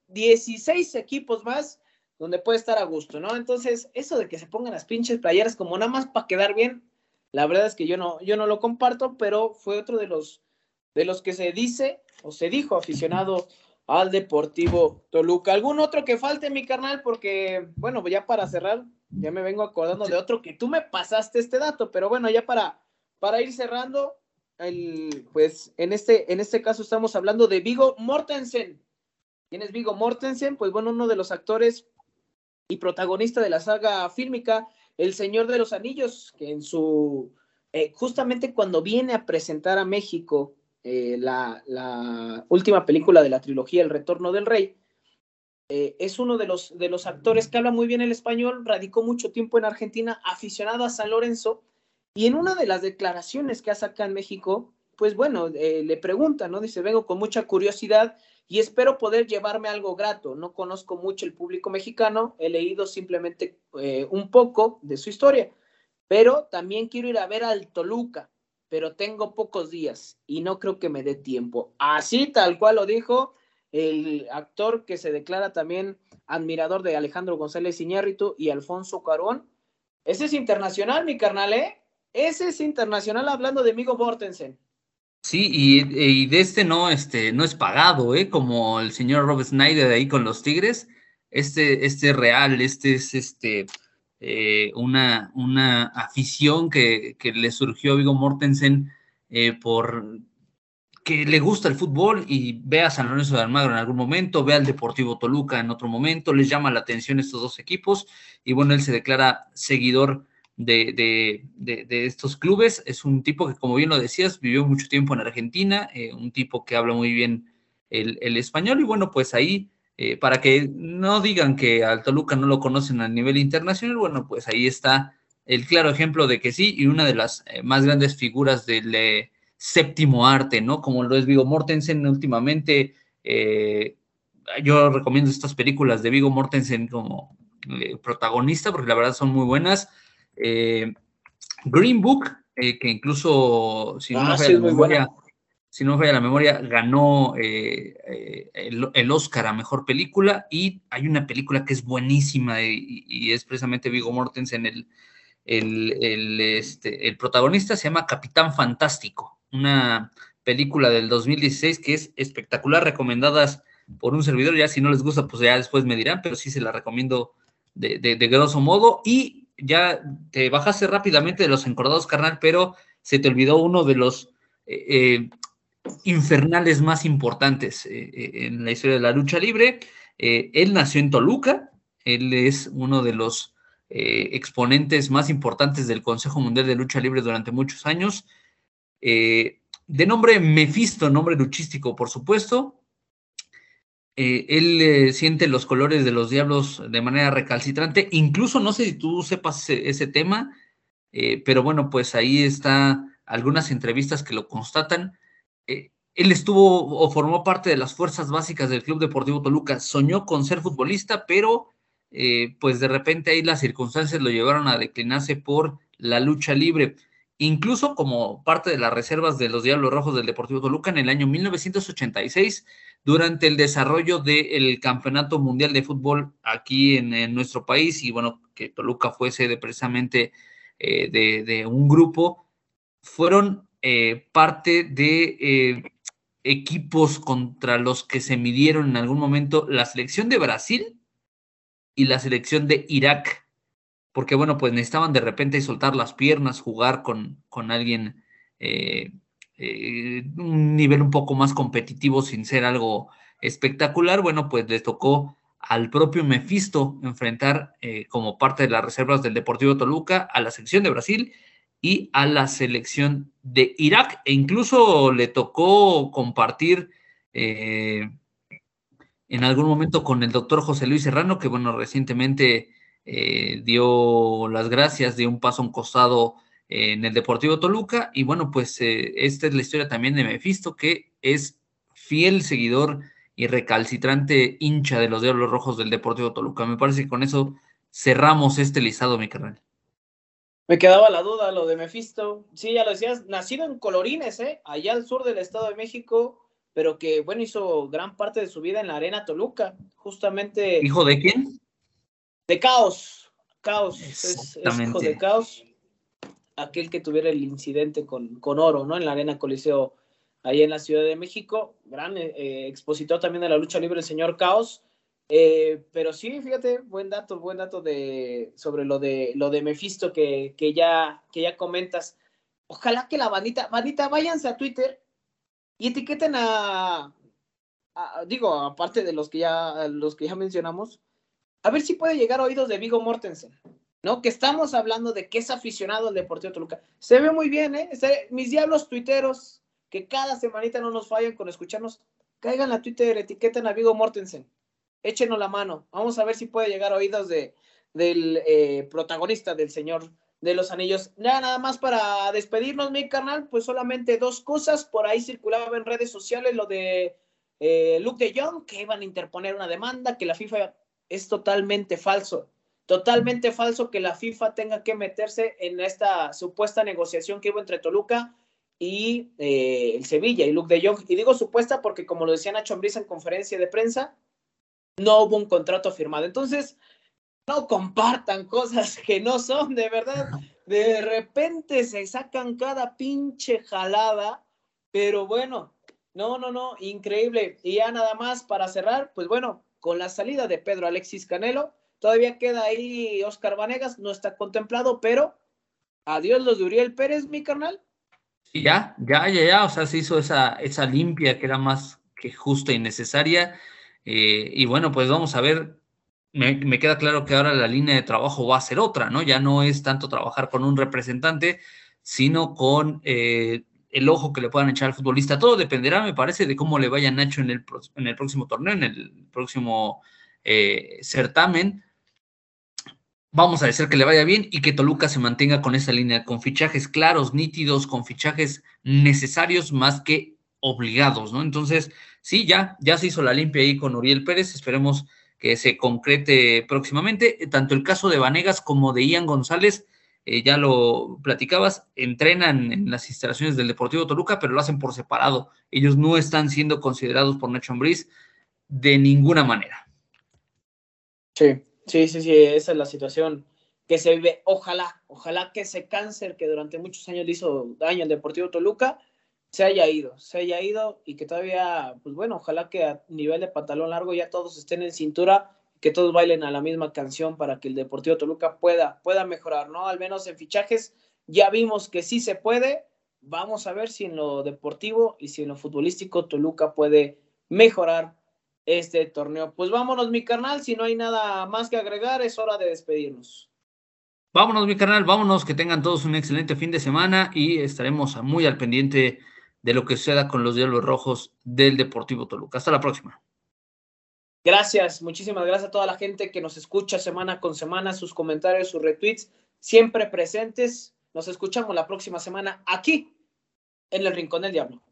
16 equipos más donde puede estar a gusto, ¿no? Entonces, eso de que se pongan las pinches playeras como nada más para quedar bien, la verdad es que yo no, yo no lo comparto, pero fue otro de los, de los que se dice o se dijo aficionado al Deportivo Toluca. ¿Algún otro que falte, mi carnal? Porque, bueno, ya para cerrar, ya me vengo acordando de otro que tú me pasaste este dato, pero bueno, ya para, para ir cerrando, el, pues en este, en este caso estamos hablando de Vigo Mortensen. ¿Quién es Vigo Mortensen? Pues bueno, uno de los actores y protagonista de la saga fílmica El Señor de los Anillos, que en su, eh, justamente cuando viene a presentar a México eh, la, última película de la trilogía El Retorno del Rey, eh, es uno de los, de los actores que habla muy bien el español, radicó mucho tiempo en Argentina, aficionado a San Lorenzo, y en una de las declaraciones que hace acá en México, pues bueno, eh, le pregunta, ¿no? Dice, vengo con mucha curiosidad y espero poder llevarme algo grato. No conozco mucho el público mexicano, he leído simplemente un poco de su historia, pero también quiero ir a ver al Toluca pero tengo pocos días y no creo que me dé tiempo. Así tal cual lo dijo el actor que se declara también admirador de Alejandro González Iñárritu y Alfonso Carón. Ese es internacional, mi carnal, ¿eh? Ese es internacional hablando de Migo Mortensen. Sí, y, de este no, este no es pagado, ¿eh? Como el señor Rob Snyder ahí con los Tigres. Este, este es real, este es este eh, una, una afición que, le surgió a Vigo Mortensen eh, por que le gusta el fútbol y ve a San Lorenzo de Almagro en algún momento, ve al Deportivo Toluca en otro momento, les llama la atención estos dos equipos y bueno, él se declara seguidor de, estos clubes. Es un tipo que, como bien lo decías, vivió mucho tiempo en Argentina, eh, un tipo que habla muy bien el, el, español y bueno, pues ahí eh, para que no digan que al Toluca no lo conocen a nivel internacional, bueno, pues ahí está el claro ejemplo de que sí, y una de las eh, más grandes figuras del eh, séptimo arte, ¿no? Como lo es Vigo Mortensen últimamente. yo recomiendo estas películas de Vigo Mortensen como protagonista, porque la verdad son muy buenas. Green Book, que incluso, si no ah, me si no me falla la memoria, ganó eh, eh, el, Oscar a Mejor Película y hay una película que es buenísima y, es precisamente Vigo Mortensen el, el, este, el protagonista, se llama Capitán Fantástico, una película del 2016 que es espectacular, recomendadas por un servidor, ya si no les gusta, pues ya después me dirán, pero sí se la recomiendo de, de, grosso modo y ya te bajaste rápidamente de los encordados, carnal, pero se te olvidó uno de los... Eh, infernales más importantes eh, eh, en la historia de la lucha libre. Eh, él nació en Toluca, él es uno de los exponentes más importantes del Consejo Mundial de Lucha Libre durante muchos años. de nombre Mefisto, nombre luchístico, por supuesto. él siente los colores de los diablos de manera recalcitrante. Incluso no sé si tú sepas ese, ese tema, pero bueno, pues ahí está algunas entrevistas que lo constatan eh, él estuvo o formó parte de las fuerzas básicas del Club Deportivo Toluca. Soñó con ser futbolista, pero eh, pues de repente ahí las circunstancias lo llevaron a declinarse por la lucha libre. Incluso como parte de las reservas de los Diablos Rojos del Deportivo Toluca en el año 1986, durante el desarrollo del Campeonato Mundial de Fútbol aquí en, nuestro país, y bueno, que Toluca fuese de precisamente eh, de un grupo, fueron eh, parte de eh, equipos contra los que se midieron en algún momento la selección de Brasil y la selección de Irak, porque bueno, pues necesitaban de repente soltar las piernas, jugar con, con alguien eh, un nivel un poco más competitivo sin ser algo espectacular, bueno, pues les tocó al propio Mephisto enfrentar como parte de las reservas del Deportivo Toluca a la selección de Brasil y a la selección de Irak. E incluso le tocó compartir eh, en algún momento con el doctor José Luis Serrano, que bueno, recientemente eh, dio las gracias, dio un paso a un costado en el Deportivo Toluca. Y bueno, pues eh, esta es la historia también de Mefisto, que es fiel seguidor y recalcitrante hincha de los Diablos Rojos del Deportivo Toluca. Me parece que con eso cerramos este listado, mi carnal. Me quedaba la duda, lo de Mephisto. Sí, ya lo decías, nacido en Colorines, ¿eh? allá al sur del Estado de México, pero que, bueno, hizo gran parte de su vida en la Arena Toluca, justamente. ¿Hijo de quién? De Caos. Caos, es, hijo de Caos. Aquel que tuviera el incidente con, con Oro, ¿no? En la Arena Coliseo, ahí en la Ciudad de México. Gran eh, expositor también de la lucha libre, el señor Caos. Eh, pero sí, fíjate, buen dato, buen dato de, sobre lo de, lo de Mephisto que, que, ya, que ya comentas. Ojalá que la bandita, bandita, váyanse a Twitter y etiqueten a, digo, aparte de los que ya, los que ya mencionamos, a ver si puede llegar a oídos de Vigo Mortensen, ¿no? Que estamos hablando de que es aficionado al Deportivo Toluca. Se ve muy bien, ¿eh? Mis diablos tuiteros que cada semanita no nos fallen con escucharnos, caigan a Twitter, etiqueten a Vigo Mortensen, échenos la mano, vamos a ver si puede llegar a oídos de, del eh, protagonista del Señor de los Anillos. Nada, nada más para despedirnos, mi carnal, pues solamente dos cosas, por ahí circulaba en redes sociales lo de eh, Luke de Jong, que iban a interponer una demanda, que la FIFA es totalmente falso. Totalmente falso que la FIFA tenga que meterse en esta supuesta negociación que hubo entre Toluca y eh, el Sevilla y Luke de Jong. Y digo supuesta porque, como lo decía Nacho Ambriz en conferencia de prensa, no hubo un contrato firmado. Entonces, no compartan cosas que no son, de verdad. De repente se sacan cada pinche jalada, pero bueno, no, no, no, increíble. Y ya nada más para cerrar, pues bueno, con la salida de Pedro Alexis Canelo, todavía queda ahí Oscar Vanegas, no está contemplado, pero adiós los de Uriel Pérez, mi carnal. Sí, ya, ya, ya, ya, o sea, se hizo esa, esa limpia que era más que justa y necesaria. Eh, y bueno, pues vamos a ver, me, queda claro que ahora la línea de trabajo va a ser otra, ¿no? Ya no es tanto trabajar con un representante, sino con eh, el ojo que le puedan echar al futbolista. Todo dependerá, me parece, de cómo le vaya Nacho en el, en el próximo torneo, en el próximo eh, certamen. Vamos a decir que le vaya bien y que Toluca se mantenga con esa línea, con fichajes claros, nítidos, con fichajes necesarios más que obligados, ¿no? Entonces, sí, ya, ya se hizo la limpia ahí con Uriel Pérez, esperemos que se concrete próximamente. Tanto el caso de Vanegas como de Ian González eh, ya lo platicabas, entrenan en las instalaciones del Deportivo Toluca, pero lo hacen por separado. Ellos no están siendo considerados por Nacho Ambriz de ninguna manera. Sí, sí, sí, sí, esa es la situación que se vive. Ojalá, ojalá que ese cáncer que durante muchos años le hizo daño al Deportivo Toluca se haya ido, se haya ido y que todavía, pues bueno, ojalá que a nivel de pantalón largo ya todos estén en cintura que todos bailen a la misma canción para que el Deportivo Toluca pueda, pueda mejorar, ¿no? Al menos en fichajes ya vimos que sí se puede. Vamos a ver si en lo deportivo y si en lo futbolístico Toluca puede mejorar este torneo. Pues vámonos, mi carnal. Si no hay nada más que agregar, es hora de despedirnos. Vámonos, mi carnal. Vámonos. Que tengan todos un excelente fin de semana y estaremos muy al pendiente de lo que suceda con los Diablos Rojos del Deportivo Toluca. Hasta la próxima. Gracias, muchísimas gracias a toda la gente que nos escucha semana con semana, sus comentarios, sus retweets, siempre presentes. Nos escuchamos la próxima semana aquí en el Rincón del Diablo.